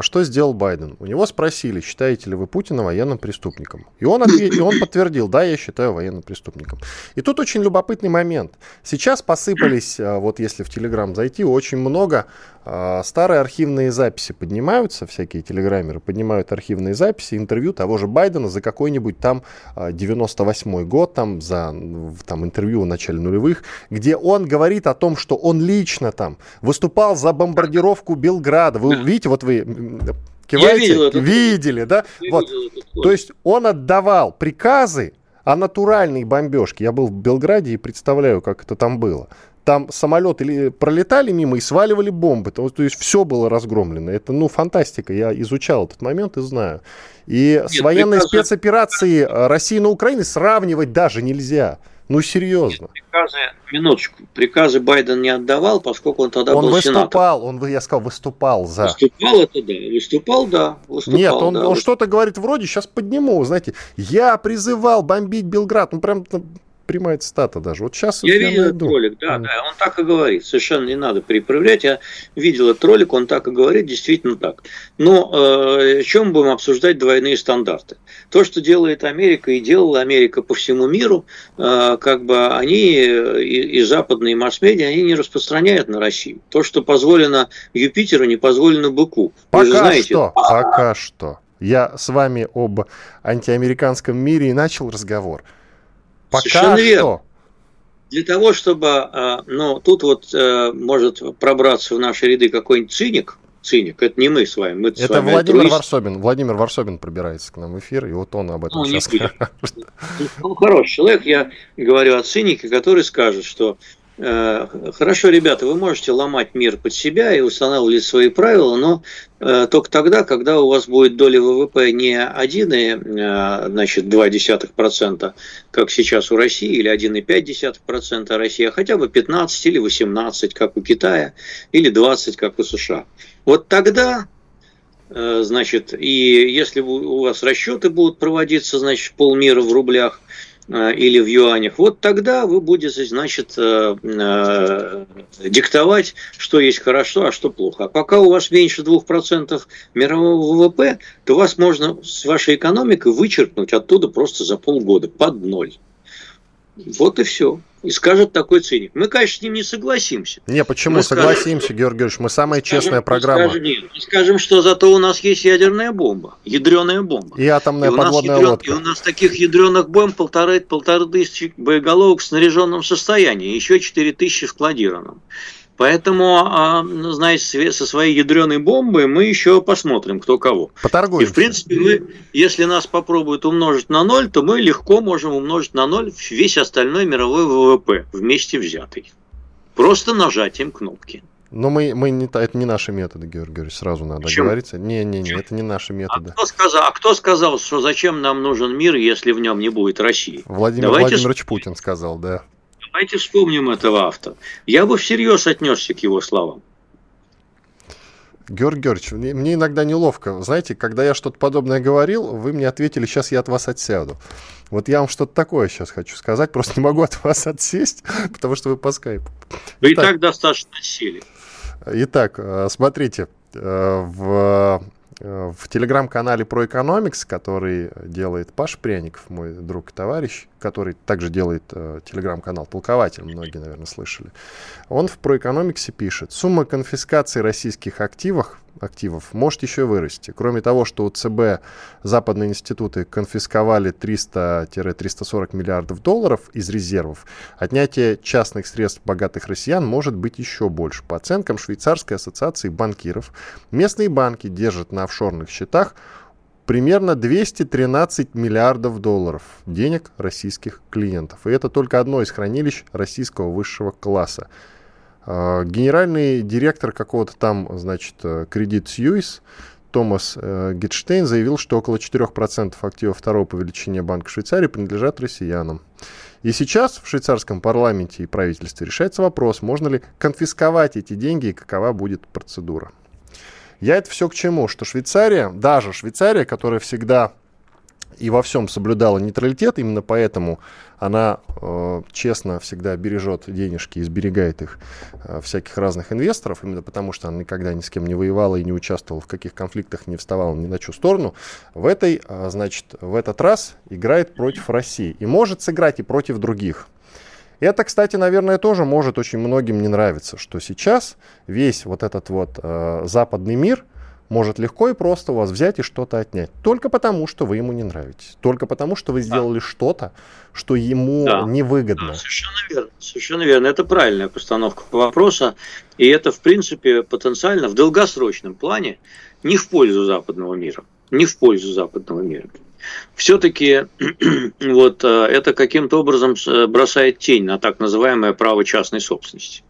что сделал Байден? У него спросили, считаете ли вы Путина военным преступником? И он, ответ, и он подтвердил, да, я считаю военным преступником. И тут очень любопытный момент. Сейчас посыпались, вот если в Телеграм зайти, очень много а, старые архивные записи поднимаются, всякие телеграммеры поднимают архивные записи, интервью того же Байдена за какой-нибудь там 98 а, год, там за там, интервью в начале нулевых, где он говорит о том, что он лично там выступал за бомбардировку Белграда. Вы видите, вот вы киваете, видел это. видели, да? Я вот. То есть он отдавал приказы о натуральной бомбежке. Я был в Белграде и представляю, как это там было там самолеты пролетали мимо и сваливали бомбы. То, то есть все было разгромлено. Это, ну, фантастика. Я изучал этот момент и знаю. И Нет, с военной приказы... спецоперацией России на Украине сравнивать даже нельзя. Ну, серьезно. Приказы, минуточку, приказы Байден не отдавал, поскольку он тогда он был выступал, сенатором. Он, я сказал, выступал за. Выступал это да, выступал, да. Выступал, Нет, он, да, он что-то говорит вроде, сейчас подниму, знаете, я призывал бомбить Белград, ну, прям прямая цитата даже. Вот сейчас я видел этот ролик, да, да, он так и говорит. Совершенно не надо перепроверять. Я видел этот ролик, он так и говорит, действительно так. Но э, чем будем обсуждать двойные стандарты? То, что делает Америка и делала Америка по всему миру, э, как бы они и, и западные масс-медиа, они не распространяют на Россию. То, что позволено Юпитеру, не позволено быку. Пока Вы знаете, что, пока что. Я с вами об антиамериканском мире и начал разговор. Пока Совершенно что. верно. Для того, чтобы, а, ну, тут вот э, может пробраться в наши ряды какой-нибудь циник, циник, это не мы с вами. Мы это с вами Владимир альтруист. Варсобин. Владимир Варсобин пробирается к нам в эфир, и вот он об этом ну, сейчас скажет. Ну, хороший человек, я говорю о цинике, который скажет, что хорошо, ребята, вы можете ломать мир под себя и устанавливать свои правила, но э, только тогда, когда у вас будет доля ВВП не 1, э, значит, 0,2%, как сейчас у России, или 1,5% России, а хотя бы 15 или 18, как у Китая, или 20, как у США. Вот тогда значит, и если у вас расчеты будут проводиться, значит, полмира в рублях, Э, или в юанях, вот тогда вы будете, значит, э, э, диктовать, что есть хорошо, а что плохо. А пока у вас меньше 2% мирового ВВП, то вас можно с вашей экономикой вычеркнуть оттуда просто за полгода под ноль. Вот и все. И скажет такой циник. Мы, конечно, с ним не согласимся. Не, почему мы согласимся, скажем, Георгий Георгиевич? Мы самая скажем, честная программа. Скажем, нет, скажем, что зато у нас есть ядерная бомба, ядреная бомба. И атомная и подводная ядрен, лодка. И у нас таких ядреных бомб полторы, полторы тысячи боеголовок в снаряженном состоянии, еще четыре тысячи складированном. Поэтому, а, ну, знаете, со своей ядреной бомбой мы еще посмотрим, кто кого. Поторгуемся. И, в принципе, мы, если нас попробуют умножить на ноль, то мы легко можем умножить на ноль весь остальной мировой ВВП вместе взятый. Просто нажатием кнопки. Но мы, мы не, это не наши методы, Георгий Георгиевич, сразу надо Почему? говориться. Не, не, не, это не наши методы. А кто, сказал, а кто сказал, что зачем нам нужен мир, если в нем не будет России? Владимир Давайте Владимирович Путин сказал, да. Давайте вспомним этого автора. Я бы всерьез отнесся к его словам. Георгий Георгиевич, мне, мне иногда неловко. Знаете, когда я что-то подобное говорил, вы мне ответили, сейчас я от вас отсяду. Вот я вам что-то такое сейчас хочу сказать, просто не могу от вас отсесть, потому что вы по скайпу. Вы Итак, и так достаточно сели. Итак, э, смотрите, э, в в телеграм-канале про Economics, который делает Паш Пряников, мой друг и товарищ, который также делает э, телеграм-канал «Толкователь», многие, наверное, слышали. Он в про Economics пишет, сумма конфискации российских активов активов может еще и вырасти. Кроме того, что у ЦБ западные институты конфисковали 300-340 миллиардов долларов из резервов, отнятие частных средств богатых россиян может быть еще больше. По оценкам Швейцарской ассоциации банкиров, местные банки держат на офшорных счетах примерно 213 миллиардов долларов денег российских клиентов. И это только одно из хранилищ российского высшего класса. А, генеральный директор какого-то там, значит, Credit Suisse Томас э, Гетштейн заявил, что около 4% активов второго по величине Банка Швейцарии принадлежат россиянам. И сейчас в швейцарском парламенте и правительстве решается вопрос, можно ли конфисковать эти деньги и какова будет процедура. Я это все к чему? Что Швейцария, даже Швейцария, которая всегда и во всем соблюдала нейтралитет, именно поэтому она э, честно всегда бережет денежки и сберегает их э, всяких разных инвесторов, именно потому что она никогда ни с кем не воевала и не участвовала в каких конфликтах, не вставала ни на чью сторону, в этой, э, значит, в этот раз играет против России и может сыграть и против других. Это, кстати, наверное, тоже может очень многим не нравиться, что сейчас весь вот этот вот э, западный мир – может легко и просто у вас взять и что-то отнять. Только потому, что вы ему не нравитесь. Только потому, что вы сделали да. что-то, что ему да. невыгодно. Да, совершенно верно. Совершенно верно. Это правильная постановка вопроса. И это, в принципе, потенциально в долгосрочном плане не в пользу западного мира. Не в пользу западного мира. Все-таки вот э, это каким-то образом э, бросает тень на так называемое право частной собственности.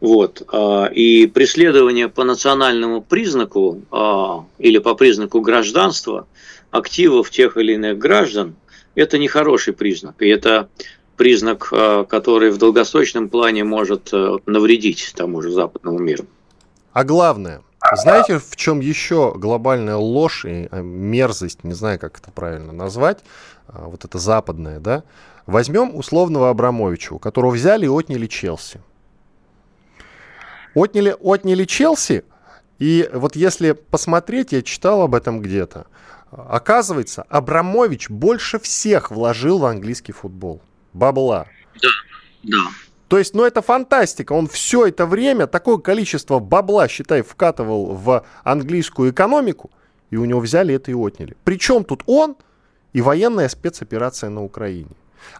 Вот. А, и преследование по национальному признаку а, или по признаку гражданства активов тех или иных граждан – это нехороший признак. И это признак, а, который в долгосрочном плане может навредить тому же западному миру. А главное, знаете, в чем еще глобальная ложь и мерзость, не знаю, как это правильно назвать, вот это западное, да? Возьмем условного Абрамовича, у которого взяли и отняли Челси. Отняли, отняли Челси, и вот если посмотреть, я читал об этом где-то, оказывается, Абрамович больше всех вложил в английский футбол. Бабла. Да, да. То есть, ну это фантастика. Он все это время такое количество бабла, считай, вкатывал в английскую экономику, и у него взяли это и отняли. Причем тут он и военная спецоперация на Украине.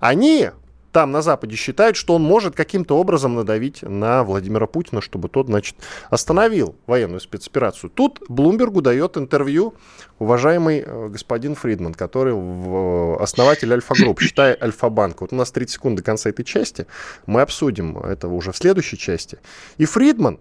Они там на Западе считают, что он может каким-то образом надавить на Владимира Путина, чтобы тот, значит, остановил военную спецоперацию. Тут Блумбергу дает интервью уважаемый э, господин Фридман, который э, основатель Альфа-групп, считай Альфа-банк. Вот у нас 30 секунд до конца этой части, мы обсудим это уже в следующей части. И Фридман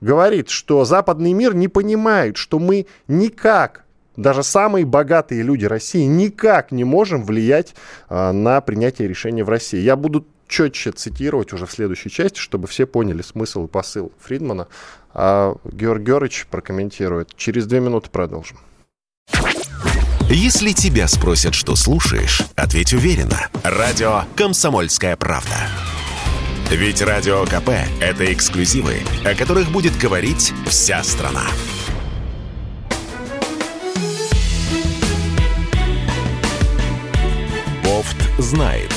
говорит, что западный мир не понимает, что мы никак даже самые богатые люди России никак не можем влиять а, на принятие решения в России. Я буду четче цитировать уже в следующей части, чтобы все поняли смысл и посыл Фридмана. А Георг Георгиевич прокомментирует. Через две минуты продолжим. Если тебя спросят, что слушаешь, ответь уверенно. Радио «Комсомольская правда». Ведь Радио КП – это эксклюзивы, о которых будет говорить вся страна. Знает.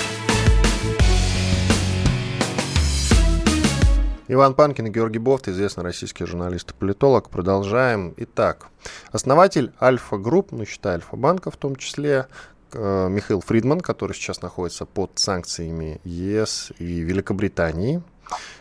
Иван Панкин и Георгий Бофт, известный российский журналист и политолог. Продолжаем. Итак, основатель Альфа-групп, ну, считай Альфа-банка в том числе, э, Михаил Фридман, который сейчас находится под санкциями ЕС и Великобритании,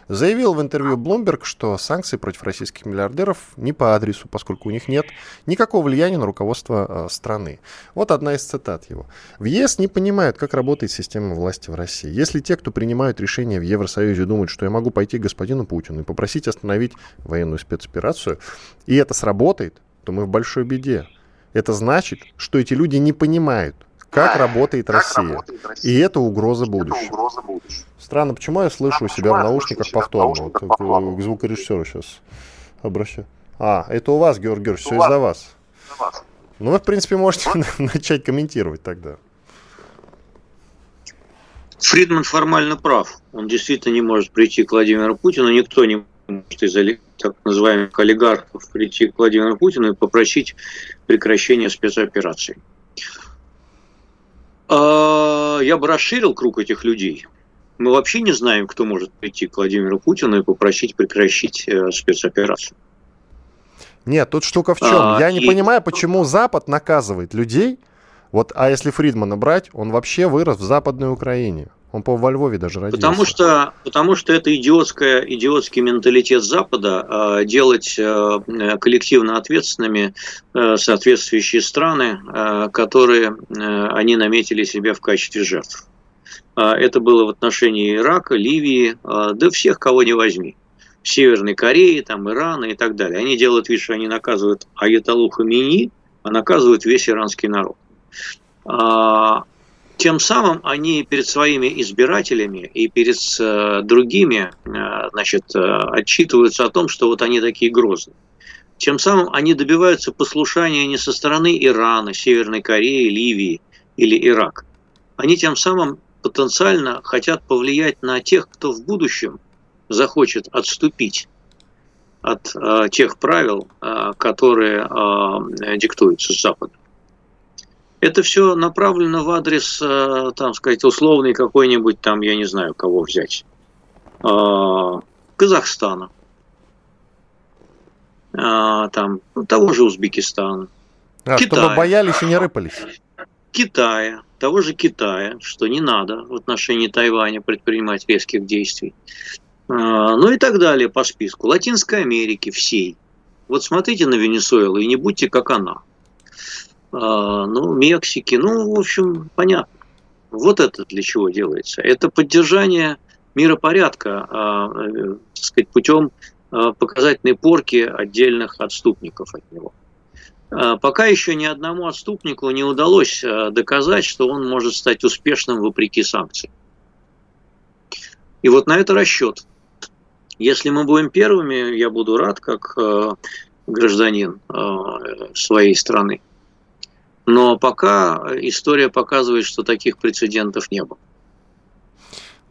заявил в интервью Bloomberg, что санкции против российских миллиардеров не по адресу, поскольку у них нет никакого влияния на руководство э, страны. Вот одна из цитат его. В ЕС не понимают, как работает система власти в России. Если те, кто принимают решения в Евросоюзе, думают, что я могу пойти к господину Путину и попросить остановить военную спецоперацию, и это сработает, то мы в большой беде. Это значит, что эти люди не понимают, как работает Россия. И это угроза будущего. Странно, почему я слышу у себя в наушниках повторно? Вот, к звукорежиссеру сейчас обращаю. А, это у вас, Георгий Георгиевич, все из-за вас. Ну, вы, в принципе, можете начать комментировать тогда. Фридман формально прав. Он действительно не может прийти к Владимиру Путину. Никто не может из так называемых олигархов прийти к Владимиру Путину и попросить прекращения спецоперации. А, я бы расширил круг этих людей. Мы вообще не знаем, кто может прийти к Владимиру Путину и попросить прекратить э, спецоперацию. Нет, тут штука в чем. А, Я не понимаю, почему Запад наказывает людей, Вот, а если Фридмана брать, он вообще вырос в Западной Украине. Он, по во Львове даже родился. Потому что, потому что это идиотская, идиотский менталитет Запада э, делать э, коллективно ответственными э, соответствующие страны, э, которые э, они наметили себе в качестве жертв. Это было в отношении Ирака, Ливии, да всех, кого не возьми. Северной Кореи, там, Ирана и так далее. Они делают вид, что они наказывают Аятолу Хамини, а наказывают весь иранский народ. Тем самым они перед своими избирателями и перед э, другими э, значит, э, отчитываются о том, что вот они такие грозные. Тем самым они добиваются послушания не со стороны Ирана, Северной Кореи, Ливии или Ирака. Они тем самым потенциально хотят повлиять на тех, кто в будущем захочет отступить от э, тех правил, э, которые э, диктуются с Запада. Это все направлено в адрес, э, там сказать, условный какой-нибудь там, я не знаю, кого взять, э, Казахстана, э, там того же Узбекистана, а, Китая, чтобы боялись и не рыпались. Китая, того же Китая, что не надо в отношении Тайваня предпринимать резких действий. А, ну и так далее по списку. Латинской Америки всей. Вот смотрите на Венесуэлу и не будьте как она. А, ну, Мексики, ну, в общем, понятно. Вот это для чего делается. Это поддержание миропорядка, а, э, так сказать, путем показательной порки отдельных отступников от него. Пока еще ни одному отступнику не удалось доказать, что он может стать успешным вопреки санкциям. И вот на это расчет. Если мы будем первыми, я буду рад, как э, гражданин э, своей страны. Но пока история показывает, что таких прецедентов не было.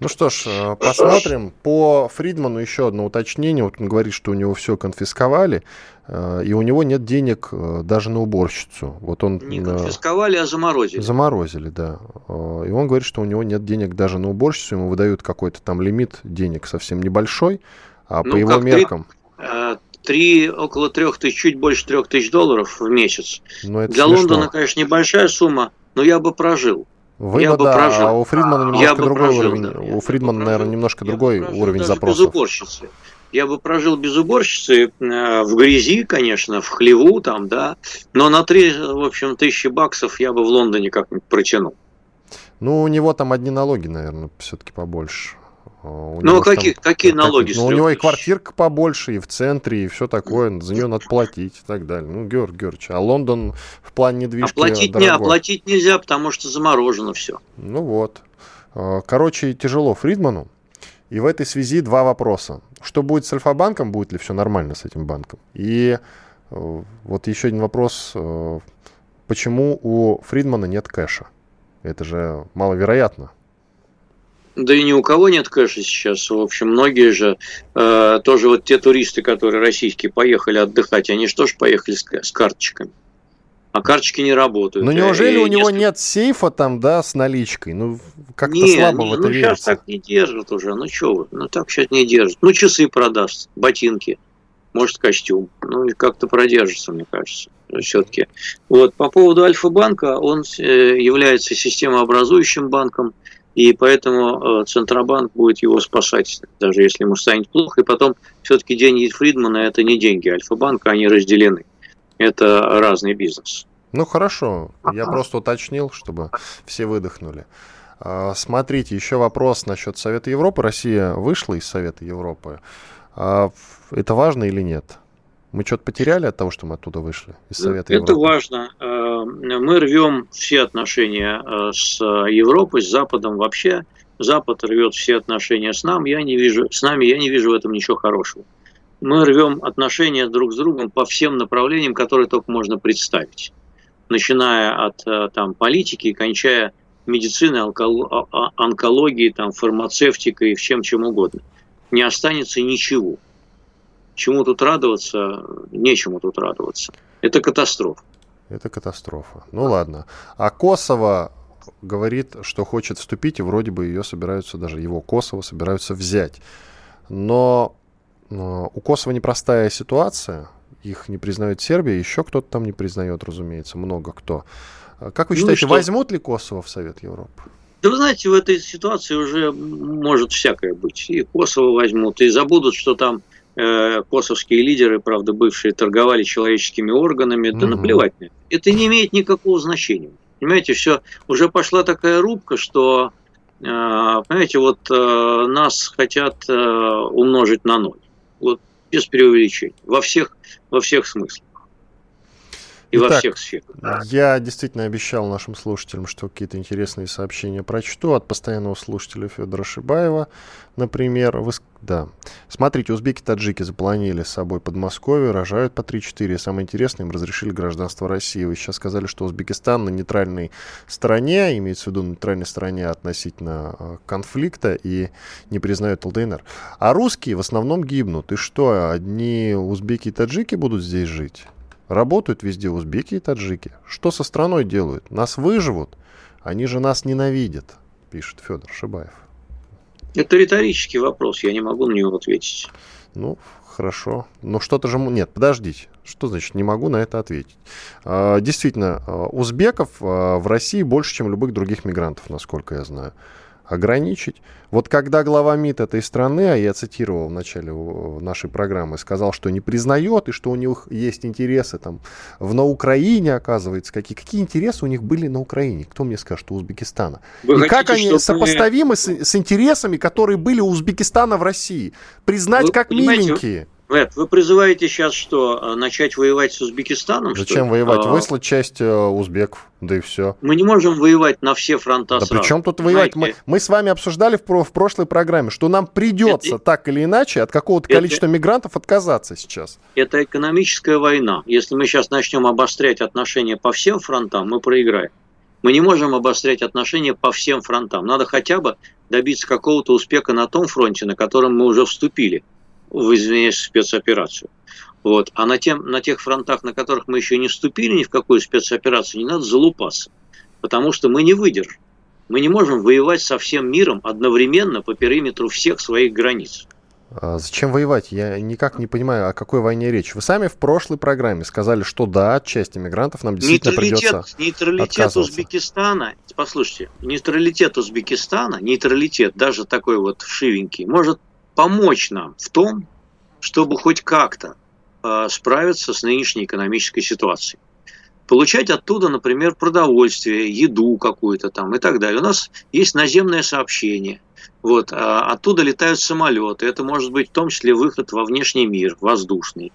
Ну что ж, э, посмотрим. По Фридману еще одно уточнение. Вот он говорит, что у него все конфисковали, э, и у него нет денег э, даже на уборщицу. Вот он... Не конфисковали, а заморозили. Заморозили, да. И он говорит, что у него нет денег даже на уборщицу, ему выдают какой-то там лимит денег совсем небольшой, а ну, по его меркам... Три, около трех тысяч, чуть больше трех тысяч долларов в месяц. Ну, это Для смешно. Лондона, конечно, небольшая сумма, но я бы прожил. Вы я бы, да, прожил. а у Фридмана немножко я другой прожил, уровень. Да. У Фридмана, прожил, наверное, немножко другой прожил, уровень запросов. Без уборщицы. Я бы прожил без уборщицы э, в грязи, конечно, в хлеву там, да, но на три, в общем, тысячи баксов я бы в Лондоне как-нибудь протянул. Ну, у него там одни налоги, наверное, все-таки побольше. У ну, а какие, там, какие налоги? Ну, у него и квартирка побольше, и в центре, и все такое. За нее надо платить и так далее. Ну, Георг Георгиевич, а Лондон в плане недвижки Оплатить дорогой. не, оплатить нельзя, потому что заморожено все. Ну вот. А, короче, тяжело Фридману. И в этой связи два вопроса. Что будет с Альфа-банком? Будет ли все нормально с этим банком? И э, вот еще один вопрос. Э, почему у Фридмана нет кэша? Это же маловероятно. Да и ни у кого нет кэша сейчас. В общем, многие же, э, тоже вот те туристы, которые российские поехали отдыхать, они что ж поехали с, с карточками? А карточки не работают. Ну неужели и у него несколько... нет сейфа там, да, с наличкой? Ну, как-то не, слабо не, в это ну, верится. сейчас так не держат уже. Ну, что вы, ну, так сейчас не держат. Ну, часы продаст, ботинки, может, костюм. Ну, и как-то продержится, мне кажется, все-таки. Вот, по поводу Альфа-банка, он э, является системообразующим банком – и поэтому э, Центробанк будет его спасать, даже если ему станет плохо. И потом, все-таки деньги Фридмана – это не деньги Альфа-банка, они разделены. Это разный бизнес. Ну, хорошо. Я просто уточнил, чтобы все выдохнули. А, смотрите, еще вопрос насчет Совета Европы. Россия вышла из Совета Европы. А, это важно или нет? Мы что-то потеряли от того, что мы оттуда вышли из Совета Это Европы? важно. Э, мы рвем все отношения э, с Европой, с Западом вообще. Запад рвет все отношения с нами. Я не вижу, с нами я не вижу в этом ничего хорошего. Мы рвем отношения друг с другом по всем направлениям, которые только можно представить. Начиная от э, там, политики и кончая медициной, а, а, онкологией, там, фармацевтикой и всем чем угодно. Не останется ничего. Чему тут радоваться? Нечему тут радоваться. Это катастрофа. Это катастрофа. Ну ладно. А Косово говорит, что хочет вступить, и вроде бы ее собираются, даже его Косово собираются взять. Но у Косово непростая ситуация. их не признает Сербия, еще кто-то там не признает, разумеется, много кто. А как вы ну считаете, ну, возьмут ли Косово в Совет Европы? Да вы знаете, в этой ситуации уже может всякое быть. И Косово возьмут, и забудут, что там э, косовские лидеры, правда, бывшие, торговали человеческими органами. Да наплевать на это. Не имеет никакого значения. Понимаете, все, уже пошла такая рубка, что, э, понимаете, вот э, нас хотят э, умножить на ноль. Вот без преувеличений. Во всех, во всех смыслах и Итак, во всех сферах. Я действительно обещал нашим слушателям, что какие-то интересные сообщения прочту от постоянного слушателя Федора Шибаева. Например, вы... да. Смотрите, узбеки-таджики запланили с собой Подмосковье, рожают по 3-4. Самое интересное, им разрешили гражданство России. Вы сейчас сказали, что Узбекистан на нейтральной стороне, имеется в виду на нейтральной стороне относительно э, конфликта и не признают ЛДНР. А русские в основном гибнут. И что, одни узбеки и таджики будут здесь жить? Работают везде узбеки и таджики. Что со страной делают? Нас выживут? Они же нас ненавидят, пишет Федор Шибаев. Это риторический вопрос, я не могу на него ответить. Ну, хорошо. Но что-то же... Нет, подождите. Что значит не могу на это ответить? А, действительно, а, узбеков а, в России больше, чем любых других мигрантов, насколько я знаю ограничить. Вот когда глава МИД этой страны, а я цитировал в начале нашей программы, сказал, что не признает и что у них есть интересы там в, на Украине, оказывается, какие, какие интересы у них были на Украине? Кто мне скажет, у Узбекистана? Вы и хотите, как они сопоставимы с, с интересами, которые были у Узбекистана в России? Признать Вы как миленькие. Вет, вы призываете сейчас что, э, начать воевать с Узбекистаном? Зачем воевать? А... Выслать часть э, узбеков, да и все. Мы не можем воевать на все фронта да сразу. при чем тут воевать? Мы, мы с вами обсуждали в, в прошлой программе, что нам придется это... так или иначе от какого-то это... количества мигрантов отказаться сейчас. Это экономическая война. Если мы сейчас начнем обострять отношения по всем фронтам, мы проиграем. Мы не можем обострять отношения по всем фронтам. Надо хотя бы добиться какого-то успеха на том фронте, на котором мы уже вступили – в, извиняюсь, спецоперацию. Вот. А на, тем, на тех фронтах, на которых мы еще не вступили ни в какую спецоперацию, не надо залупаться. Потому что мы не выдержим. Мы не можем воевать со всем миром одновременно по периметру всех своих границ. А зачем воевать? Я никак не понимаю, о какой войне речь. Вы сами в прошлой программе сказали, что да, часть иммигрантов нам действительно нейтралитет, придется Нейтралитет Узбекистана, послушайте, нейтралитет Узбекистана, нейтралитет, даже такой вот вшивенький, может помочь нам в том, чтобы хоть как-то э, справиться с нынешней экономической ситуацией. Получать оттуда, например, продовольствие, еду какую-то там и так далее. У нас есть наземное сообщение. Вот, а оттуда летают самолеты. Это может быть в том числе выход во внешний мир, воздушный.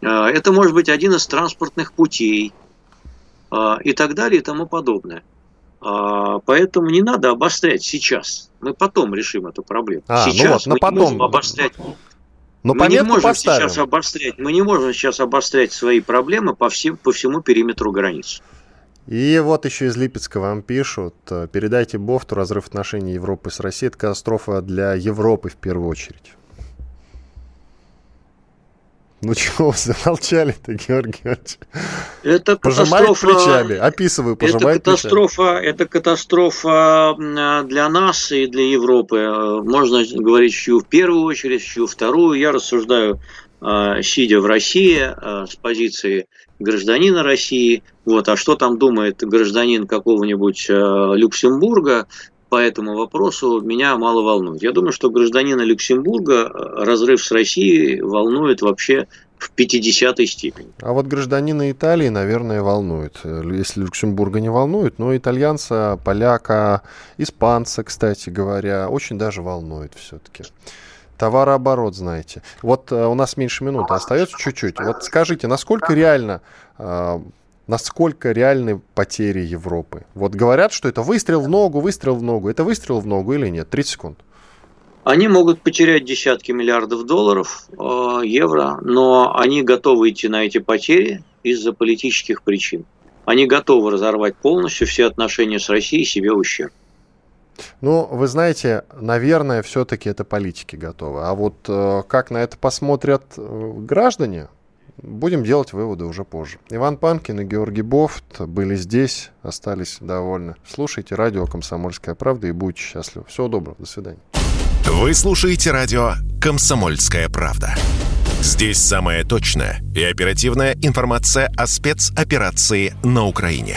Э, это может быть один из транспортных путей и так далее и тому подобное. А, поэтому не надо обострять сейчас. Мы потом решим эту проблему. А, ну сейчас ну вот, мы потом. не можем обострять. Но мы не можем поставим. сейчас обострять. Мы не можем сейчас обострять свои проблемы по, всем, по всему периметру границ. И вот еще из Липецка вам пишут, передайте Бофту разрыв отношений Европы с Россией. Это катастрофа для Европы в первую очередь. Ну чего вы замолчали-то, Георгий Георгиевич? Это катастрофа... плечами, описываю, пожимает это катастрофа, плечами. Это катастрофа для нас и для Европы. Можно говорить, чью в первую очередь, чью вторую. Я рассуждаю, а, сидя в России, а, с позиции гражданина России. Вот, а что там думает гражданин какого-нибудь Люксембурга, по этому вопросу меня мало волнует. Я думаю, что гражданина Люксембурга э, разрыв с Россией волнует вообще в 50-й степени. А вот гражданина Италии, наверное, волнует. Если Люксембурга не волнует, но итальянца, поляка, испанца, кстати говоря, очень даже волнует все-таки. Товарооборот, знаете. Вот э, у нас меньше минуты остается чуть-чуть. Вот скажите, насколько реально э, насколько реальны потери Европы? Вот говорят, что это выстрел в ногу, выстрел в ногу. Это выстрел в ногу или нет? 30 секунд. Они могут потерять десятки миллиардов долларов, э, евро, но они готовы идти на эти потери из-за политических причин. Они готовы разорвать полностью все отношения с Россией себе ущерб. Ну, вы знаете, наверное, все-таки это политики готовы. А вот э, как на это посмотрят э, граждане, Будем делать выводы уже позже. Иван Панкин и Георгий Бофт были здесь, остались довольны. Слушайте радио «Комсомольская правда» и будьте счастливы. Всего доброго, до свидания. Вы слушаете радио «Комсомольская правда». Здесь самая точная и оперативная информация о спецоперации на Украине.